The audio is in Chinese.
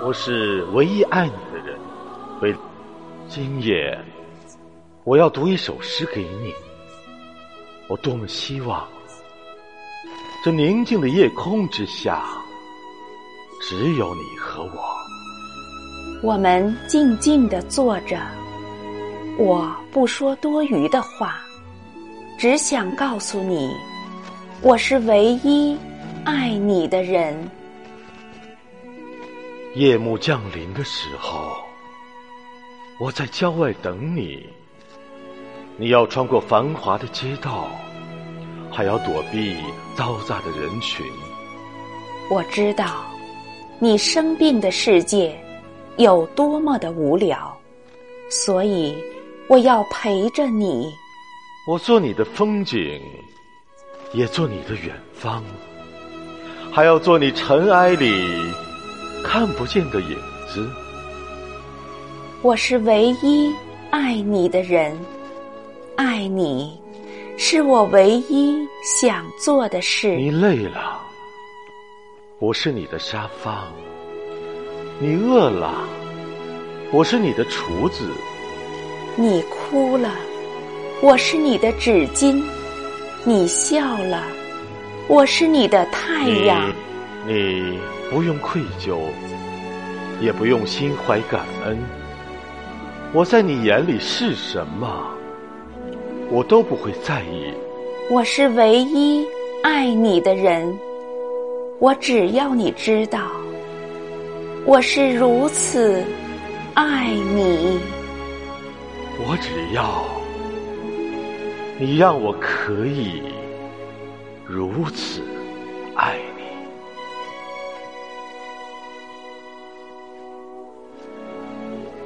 我是唯一爱你的人。为今夜，我要读一首诗给你。我多么希望，这宁静的夜空之下，只有你和我。我们静静的坐着，我不说多余的话，只想告诉你，我是唯一爱你的人。夜幕降临的时候，我在郊外等你。你要穿过繁华的街道，还要躲避嘈杂的人群。我知道，你生病的世界有多么的无聊，所以我要陪着你。我做你的风景，也做你的远方，还要做你尘埃里看不见的影子。我是唯一爱你的人。爱你，是我唯一想做的事。你累了，我是你的沙发；你饿了，我是你的厨子；你哭了，我是你的纸巾；你笑了，我是你的太阳。你不用愧疚，也不用心怀感恩。我在你眼里是什么？我都不会在意。我是唯一爱你的人，我只要你知道，我是如此爱你。我只要你让我可以如此。